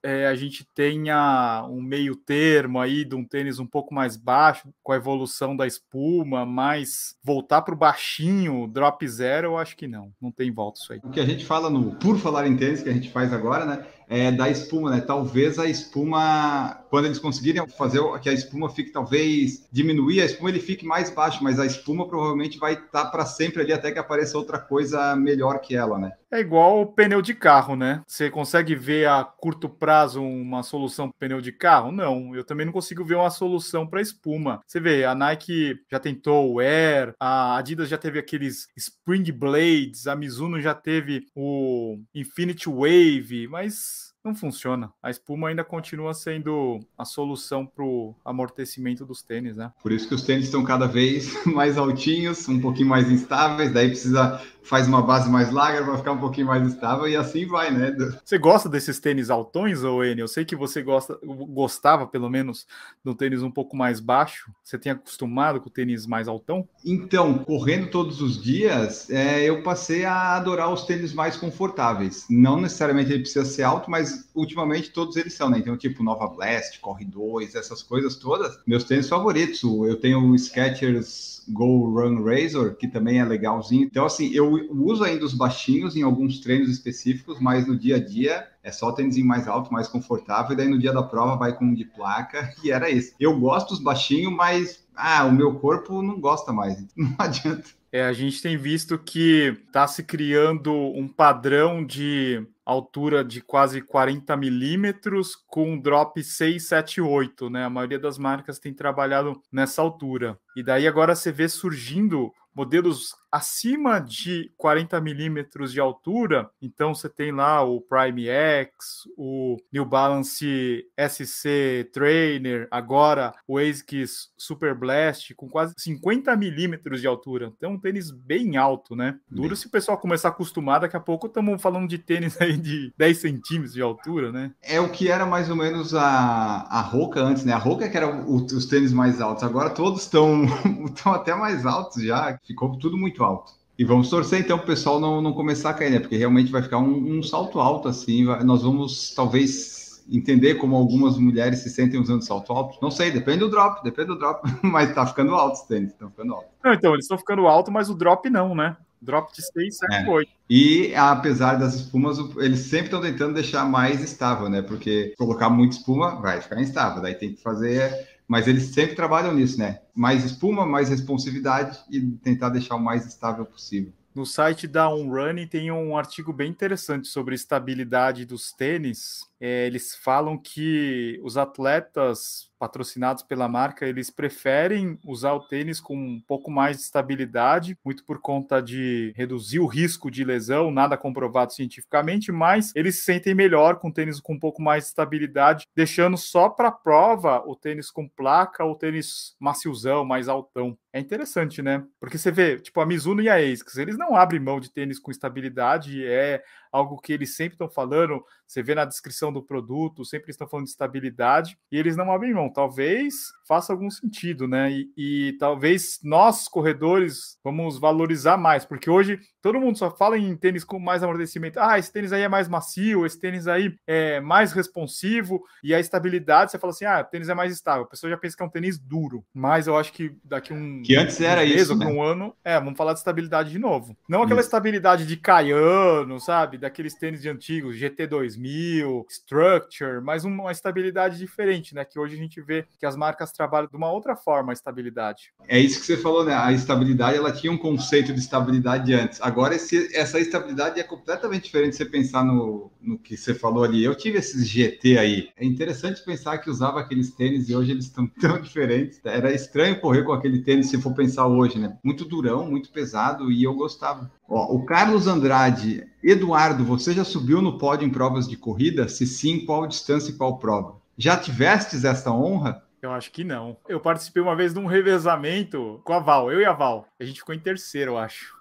é, a gente tenha um meio termo aí de um tênis um pouco mais baixo, com a evolução da espuma, mas voltar para o baixinho, drop zero, eu acho que não. Não tem volta isso aí. O que a gente fala no Por Falar em Tênis, que a gente faz agora, né? é, da espuma, né? Talvez a espuma, quando eles conseguirem fazer que a espuma fique, talvez diminuir a espuma, ele fique mais baixo, mas a espuma provavelmente vai estar tá para sempre ali até que apareça outra coisa melhor que ela, né? É igual o pneu de carro, né? Você consegue ver a curto prazo uma solução para pneu de carro? Não, eu também não consigo ver uma solução para espuma. Você vê, a Nike já tentou o Air, a Adidas já teve aqueles Spring Blades, a Mizuno já teve o Infinity Wave, mas não funciona. A espuma ainda continua sendo a solução para o amortecimento dos tênis, né? Por isso que os tênis estão cada vez mais altinhos, um pouquinho mais instáveis, daí precisa faz uma base mais larga para ficar um pouquinho mais estável e assim vai, né? Você gosta desses tênis altões, ou Enio? Eu sei que você gosta, gostava pelo menos do tênis um pouco mais baixo. Você tem acostumado com o tênis mais altão? Então, correndo todos os dias, é, eu passei a adorar os tênis mais confortáveis. Não necessariamente ele precisa ser alto, mas ultimamente todos eles são, né? Então, tipo Nova Blast, Corre 2, essas coisas todas, meus tênis favoritos. Eu tenho o Skechers Go Run Razor, que também é legalzinho. Então, assim, eu uso ainda os baixinhos em alguns treinos específicos, mas no dia a dia é só tênis mais alto, mais confortável, e daí no dia da prova vai com um de placa, e era isso. Eu gosto dos baixinhos, mas ah, o meu corpo não gosta mais, não adianta. É, a gente tem visto que está se criando um padrão de altura de quase 40 milímetros com drop 678, né? A maioria das marcas tem trabalhado nessa altura. E daí agora você vê surgindo modelos acima de 40 milímetros de altura, então você tem lá o Prime X, o New Balance SC Trainer, agora o ASICS Super Blast com quase 50 milímetros de altura. Então um tênis bem alto, né? Duro se o pessoal começar a acostumar, daqui a pouco estamos falando de tênis aí de 10 centímetros de altura, né? É o que era mais ou menos a, a Roca antes, né? A Roca que era o, os tênis mais altos, agora todos estão até mais altos já, ficou tudo muito alto. E vamos torcer então para o pessoal não, não começar a cair, né? Porque realmente vai ficar um, um salto alto assim. Vai, nós vamos talvez entender como algumas mulheres se sentem usando salto alto. Não sei, depende do drop, depende do drop, mas tá ficando alto os tênis, estão ficando alto. Não, então, eles estão ficando alto, mas o drop não, né? Drop de 6, 7, é. 8. E apesar das espumas, eles sempre estão tentando deixar mais estável, né? Porque colocar muita espuma vai ficar instável, daí tem que fazer mas eles sempre trabalham nisso, né? Mais espuma, mais responsividade e tentar deixar o mais estável possível. No site da OnRunning tem um artigo bem interessante sobre estabilidade dos tênis. É, eles falam que os atletas patrocinados pela marca, eles preferem usar o tênis com um pouco mais de estabilidade, muito por conta de reduzir o risco de lesão, nada comprovado cientificamente, mas eles se sentem melhor com tênis com um pouco mais de estabilidade, deixando só para prova o tênis com placa ou tênis maciozão, mais altão. É interessante, né? Porque você vê, tipo, a Mizuno e a ASICS, eles não abrem mão de tênis com estabilidade, é algo que eles sempre estão falando, você vê na descrição do produto, sempre estão falando de estabilidade, e eles não abrem mão. Talvez faça algum sentido, né? E, e talvez nós, corredores, vamos valorizar mais, porque hoje todo mundo só fala em tênis com mais amortecimento. Ah, esse tênis aí é mais macio, esse tênis aí é mais responsivo, e a estabilidade, você fala assim, ah, o tênis é mais estável. A pessoa já pensa que é um tênis duro, mas eu acho que daqui um... Que antes era um isso, né? um ano, é, vamos falar de estabilidade de novo. Não aquela isso. estabilidade de caiano, sabe? Daqueles tênis de antigos, GT2000, Structure, mas uma estabilidade diferente, né? Que hoje a gente vê que as marcas trabalham de uma outra forma a estabilidade. É isso que você falou, né? A estabilidade, ela tinha um conceito de estabilidade antes. Agora, esse, essa estabilidade é completamente diferente você pensar no, no que você falou ali. Eu tive esses GT aí. É interessante pensar que usava aqueles tênis e hoje eles estão tão diferentes. Era estranho correr com aquele tênis se for pensar hoje, né? Muito durão, muito pesado e eu gostava. Ó, o Carlos Andrade, Eduardo, você já subiu no pódio em provas de corrida? Se sim, qual distância e qual prova? Já tivestes essa honra? Eu acho que não. Eu participei uma vez de um revezamento com a Val, eu e a Val. A gente ficou em terceiro, eu acho.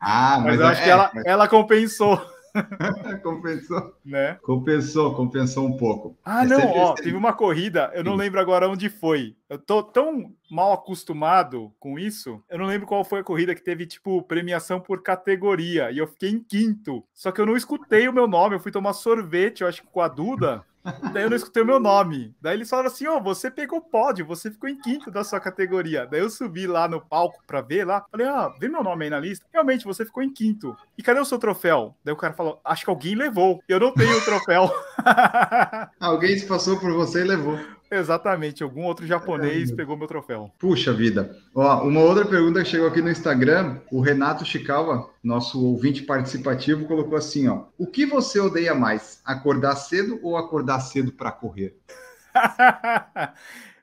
Ah, mas, mas eu acho é, que ela, ela compensou. compensou. Né? Compensou, compensou um pouco. Ah, é não, ó, teve uma corrida, eu não lembro agora onde foi. Eu tô tão mal acostumado com isso, eu não lembro qual foi a corrida que teve, tipo, premiação por categoria, e eu fiquei em quinto. Só que eu não escutei o meu nome, eu fui tomar sorvete, eu acho que com a Duda. Daí eu não escutei o meu nome. Daí eles falaram assim: Ô, oh, você pegou pódio, você ficou em quinto da sua categoria. Daí eu subi lá no palco pra ver lá. Falei: Ah, vê meu nome aí na lista. Realmente, você ficou em quinto. E cadê o seu troféu? Daí o cara falou: Acho que alguém levou. Eu não tenho o troféu. alguém se passou por você e levou. Exatamente, algum outro japonês pegou meu troféu. Puxa vida. Ó, uma outra pergunta que chegou aqui no Instagram, o Renato Chikawa, nosso ouvinte participativo, colocou assim, ó: "O que você odeia mais, acordar cedo ou acordar cedo para correr?"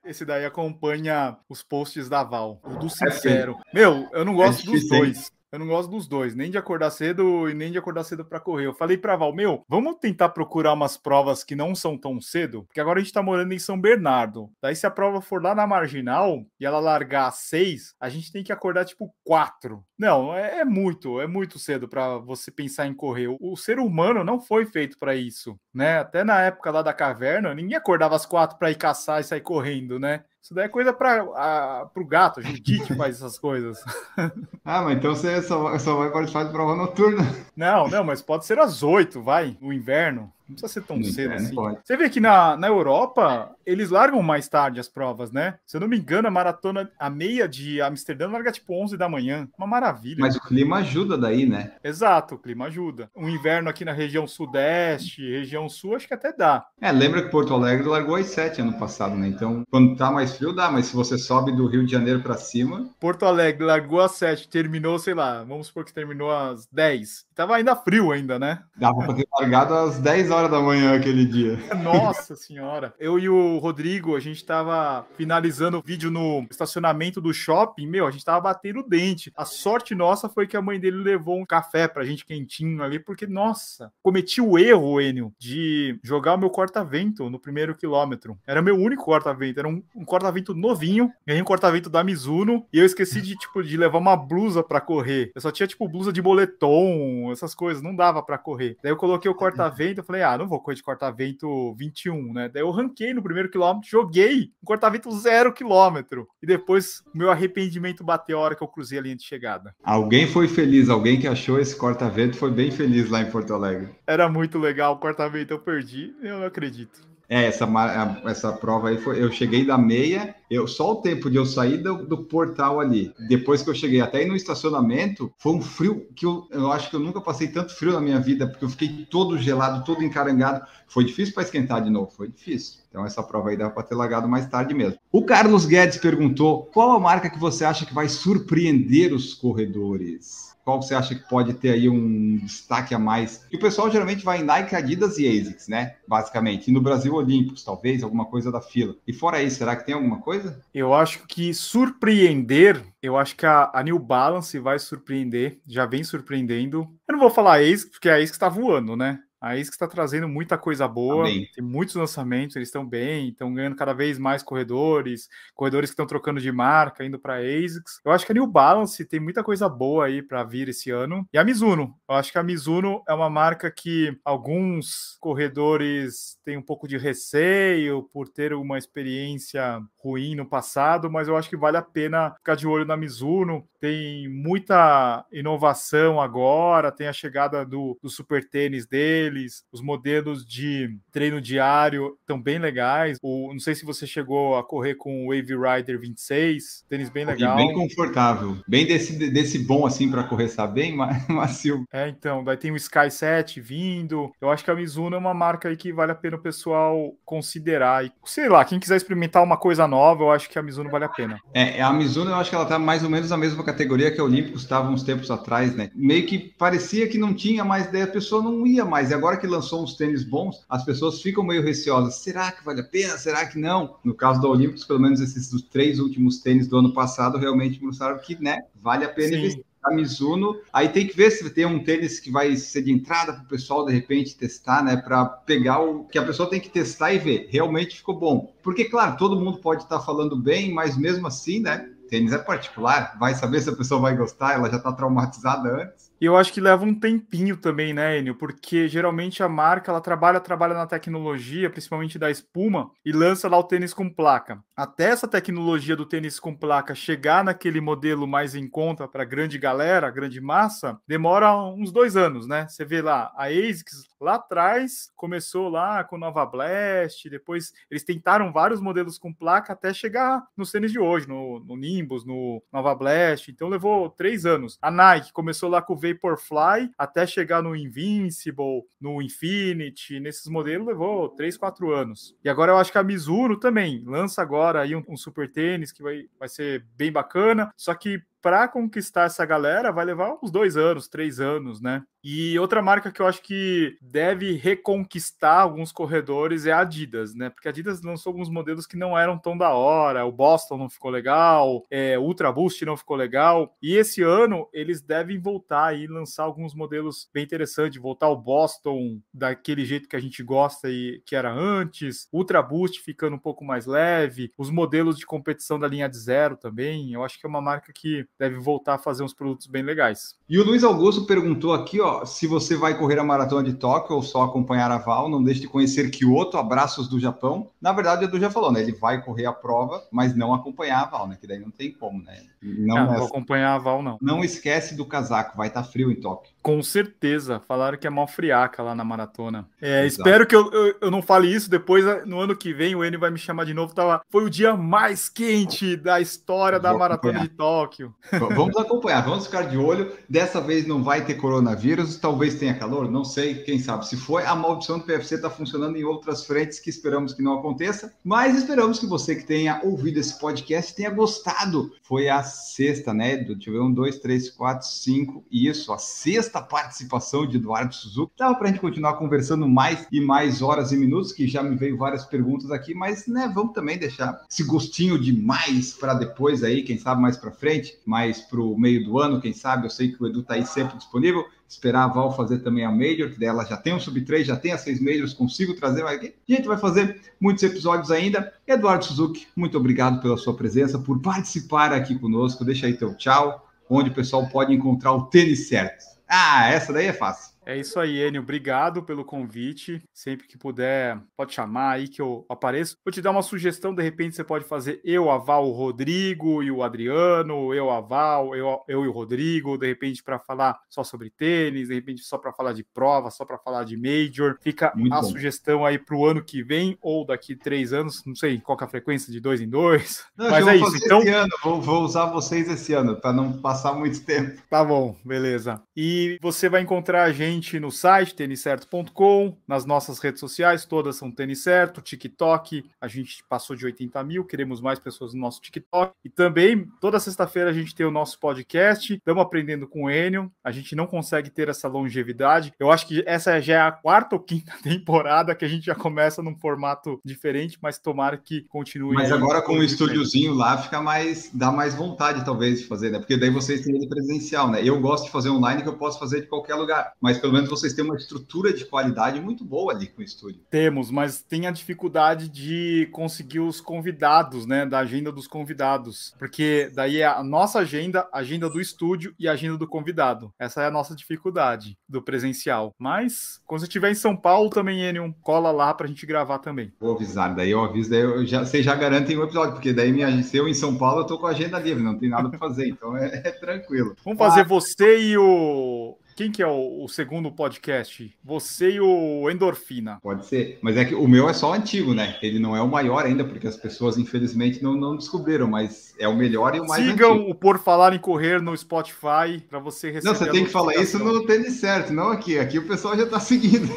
Esse daí acompanha os posts da Val, o do é sincero. É Meu, eu não gosto é dos dois. Eu não gosto dos dois, nem de acordar cedo e nem de acordar cedo para correr. Eu falei para Val, meu, vamos tentar procurar umas provas que não são tão cedo, porque agora a gente tá morando em São Bernardo. Daí se a prova for lá na marginal e ela largar às seis, a gente tem que acordar tipo quatro. Não, é, é muito, é muito cedo para você pensar em correr. O, o ser humano não foi feito para isso, né? Até na época lá da caverna, ninguém acordava às quatro para ir caçar e sair correndo, né? Isso daí é coisa para o gato, a Judite faz essas coisas. Ah, mas então você só, só vai participar de prova noturna. Não, não, mas pode ser às oito, vai, no inverno. Não precisa ser tão No cedo inverno assim. pode. Você vê que na, na Europa, eles largam mais tarde as provas, né? Se eu não me engano, a maratona, a meia de Amsterdã larga tipo 11 da manhã. Uma maravilha. Mas o clima ajuda daí, né? Exato, o clima ajuda. O inverno aqui na região sudeste, região sul, acho que até dá. É, lembra que Porto Alegre largou às 7 ano passado, né? Então, quando tá mais frio, dá, mas se você sobe do Rio de Janeiro para cima, Porto Alegre largou às 7, terminou, sei lá, vamos supor que terminou às 10. Tava ainda frio ainda, né? dava para ter largado às 10 horas da manhã aquele dia. Nossa senhora. Eu e o Rodrigo, a gente tava finalizando o vídeo no estacionamento do shopping. Meu, a gente tava batendo o dente. A sorte nossa foi que a mãe dele levou um café pra gente quentinho ali, porque, nossa, cometi o erro, Enio, de jogar o meu corta-vento no primeiro quilômetro. Era meu único corta-vento. Era um, um corta-vento novinho. Ganhei um corta-vento da Mizuno. E eu esqueci de, tipo, de levar uma blusa pra correr. Eu só tinha, tipo, blusa de boletom, essas coisas. Não dava pra correr. Daí eu coloquei o corta-vento. Eu falei, ah, não vou correr de corta-vento 21, né? Daí eu ranquei no primeiro quilômetro, joguei um corta-vento zero quilômetro. E depois o meu arrependimento bateu a hora que eu cruzei a linha de chegada. Alguém foi feliz, alguém que achou esse corta-vento foi bem feliz lá em Porto Alegre. Era muito legal o corta-vento, eu perdi. Eu não acredito. É, essa, a- essa prova aí foi. Eu cheguei da meia, eu só o tempo de eu sair do, do portal ali. Depois que eu cheguei até aí no estacionamento, foi um frio que eu, eu acho que eu nunca passei tanto frio na minha vida, porque eu fiquei todo gelado, todo encarangado. Foi difícil para esquentar de novo, foi difícil. Então essa prova aí dava para ter largado mais tarde mesmo. O Carlos Guedes perguntou: qual a marca que você acha que vai surpreender os corredores? Qual você acha que pode ter aí um destaque a mais? Que o pessoal geralmente vai em Nike, Adidas e ASICS, né? Basicamente. E no Brasil, Olímpicos, talvez, alguma coisa da fila. E fora isso, será que tem alguma coisa? Eu acho que surpreender, eu acho que a, a New Balance vai surpreender, já vem surpreendendo. Eu não vou falar ASICS, porque a ASICS está voando, né? A ASICS está trazendo muita coisa boa, bem. tem muitos lançamentos, eles estão bem, estão ganhando cada vez mais corredores, corredores que estão trocando de marca, indo para a ASICS. Eu acho que a New Balance tem muita coisa boa aí para vir esse ano. E a Mizuno, eu acho que a Mizuno é uma marca que alguns corredores têm um pouco de receio por ter uma experiência ruim no passado, mas eu acho que vale a pena ficar de olho na Mizuno. Tem muita inovação agora, tem a chegada do, do super tênis deles, os modelos de treino diário estão bem legais. O, não sei se você chegou a correr com o Wave Rider 26, tênis bem legal. E bem confortável. Bem desse, desse bom assim para correr, sabe? Bem ma- macio. É, então, daí tem o Sky 7 vindo. Eu acho que a Mizuno é uma marca aí que vale a pena o pessoal considerar. E, sei lá, quem quiser experimentar uma coisa nova, eu acho que a Mizuno vale a pena. É, a Mizuno, eu acho que ela tá mais ou menos na mesma categoria que a Olímpicos estava uns tempos atrás, né? Meio que parecia que não tinha mais, daí a pessoa não ia mais. E agora que lançou uns tênis bons, as pessoas ficam meio receosas. Será que vale a pena? Será que não? No caso da Olímpicos, pelo menos esses dos três últimos tênis do ano passado realmente mostraram que, né, vale a pena Sim. investir. A Mizuno, aí tem que ver se tem um tênis que vai ser de entrada para o pessoal de repente testar, né? Para pegar o que a pessoa tem que testar e ver. Realmente ficou bom. Porque, claro, todo mundo pode estar falando bem, mas mesmo assim, né? Tênis é particular, vai saber se a pessoa vai gostar, ela já está traumatizada antes. E eu acho que leva um tempinho também, né, Enio? Porque geralmente a marca ela trabalha, trabalha na tecnologia, principalmente da espuma, e lança lá o tênis com placa. Até essa tecnologia do tênis com placa chegar naquele modelo mais em conta para grande galera, grande massa, demora uns dois anos, né? Você vê lá, a ASICS lá atrás começou lá com Nova Blast, depois eles tentaram vários modelos com placa até chegar nos tênis de hoje, no, no Nimbus, no Nova Blast, então levou três anos. A Nike começou lá com o Vaporfly até chegar no Invincible, no Infinity, nesses modelos levou 3, 4 anos. E agora eu acho que a Mizuno também lança agora aí um, um super tênis que vai, vai ser bem bacana, só que para conquistar essa galera vai levar uns dois anos, três anos, né? E outra marca que eu acho que deve reconquistar alguns corredores é a Adidas, né? Porque a Adidas lançou alguns modelos que não eram tão da hora. O Boston não ficou legal, é, o Ultra Boost não ficou legal. E esse ano eles devem voltar e lançar alguns modelos bem interessantes. Voltar o Boston daquele jeito que a gente gosta e que era antes. Ultra Boost ficando um pouco mais leve. Os modelos de competição da linha de zero também. Eu acho que é uma marca que deve voltar a fazer uns produtos bem legais. E o Luiz Augusto perguntou aqui, ó, se você vai correr a maratona de Tóquio ou só acompanhar a Val, não deixe de conhecer Kyoto, abraços do Japão. Na verdade, o Edu já falou, né? Ele vai correr a prova, mas não acompanhar a Val, né? Que daí não tem como, né? Não, Ah, não é- vou acompanhar a Val, não. não esquece do casaco, vai estar frio em Tóquio. Com certeza. Falaram que é mal friaca lá na maratona. É, espero que eu, eu, eu, não fale isso. Depois, no ano que vem, o Enio vai me chamar de novo. Tava, foi o dia mais quente da história da maratona de Tóquio. Vamos acompanhar, vamos ficar de olho. Dessa vez não vai ter coronavírus, talvez tenha calor, não sei, quem sabe. Se foi, a maldição do PFC está funcionando em outras frentes que esperamos que não aconteça. Mas esperamos que você que tenha ouvido esse podcast tenha gostado. Foi a sexta, né? Deixa eu ver, um, dois, três, quatro, cinco. Isso, a sexta participação de Eduardo Suzuki. Dava para a gente continuar conversando mais e mais horas e minutos, que já me veio várias perguntas aqui, mas né, vamos também deixar esse gostinho de mais para depois aí, quem sabe mais para frente, mais para o meio do ano, quem sabe. Eu sei que o Edu está aí sempre disponível esperar a Val fazer também a Major, que dela já tem um Sub-3, já tem as seis Majors, consigo trazer mais aqui. A gente vai fazer muitos episódios ainda. Eduardo Suzuki, muito obrigado pela sua presença, por participar aqui conosco. Deixa aí teu tchau, onde o pessoal pode encontrar o tênis certo. Ah, essa daí é fácil. É isso aí, Enio. Obrigado pelo convite. Sempre que puder, pode chamar aí que eu apareço. Vou te dar uma sugestão, de repente você pode fazer eu, a Val, o Rodrigo e o Adriano, eu, a Val, eu, eu e o Rodrigo, de repente para falar só sobre tênis, de repente só para falar de prova, só para falar de Major. Fica Muito a bom. sugestão aí para o ano que vem ou daqui três anos, não sei qual é a frequência, de dois em dois. Não, Mas é isso. Então, vou, vou usar vocês esse ano, para não passar muito tempo. Tá bom, beleza. E você vai encontrar a gente gente no site têniscerto.com, nas nossas redes sociais, todas são Tênis Certo, TikTok, a gente passou de 80 mil, queremos mais pessoas no nosso TikTok. E também, toda sexta-feira a gente tem o nosso podcast, estamos aprendendo com o Enio, a gente não consegue ter essa longevidade. Eu acho que essa já é a quarta ou quinta temporada que a gente já começa num formato diferente, mas tomara que continue. Mas agora com o estúdiozinho lá fica mais, dá mais vontade talvez de fazer, né? Porque daí vocês têm ele presencial, né? Eu gosto de fazer online que eu posso fazer de qualquer lugar, mas pelo menos vocês têm uma estrutura de qualidade muito boa ali com o estúdio. Temos, mas tem a dificuldade de conseguir os convidados, né? Da agenda dos convidados. Porque daí é a nossa agenda, a agenda do estúdio e a agenda do convidado. Essa é a nossa dificuldade do presencial. Mas, quando você estiver em São Paulo também, Enion, cola lá pra gente gravar também. Vou avisar, daí eu aviso, daí eu já, vocês já garantem um episódio, porque daí minha, se eu em São Paulo, eu tô com a agenda livre, não tem nada pra fazer, então é, é tranquilo. Vamos fazer ah, você e o quem que é o, o, segundo podcast? Você e o Endorfina. Pode ser, mas é que o meu é só antigo, né? Ele não é o maior ainda, porque as pessoas, infelizmente, não, não descobriram, mas é o melhor e o mais Sigam antigo. o Por Falar em Correr no Spotify para você receber. Não, você tem que falar isso no Tênis Certo, não aqui. Aqui o pessoal já está seguindo.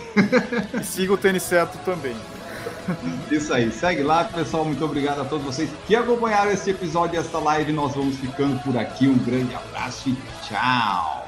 E siga o Tênis Certo também. Isso aí, segue lá, pessoal. Muito obrigado a todos vocês que acompanharam este episódio e esta live. Nós vamos ficando por aqui. Um grande abraço e tchau.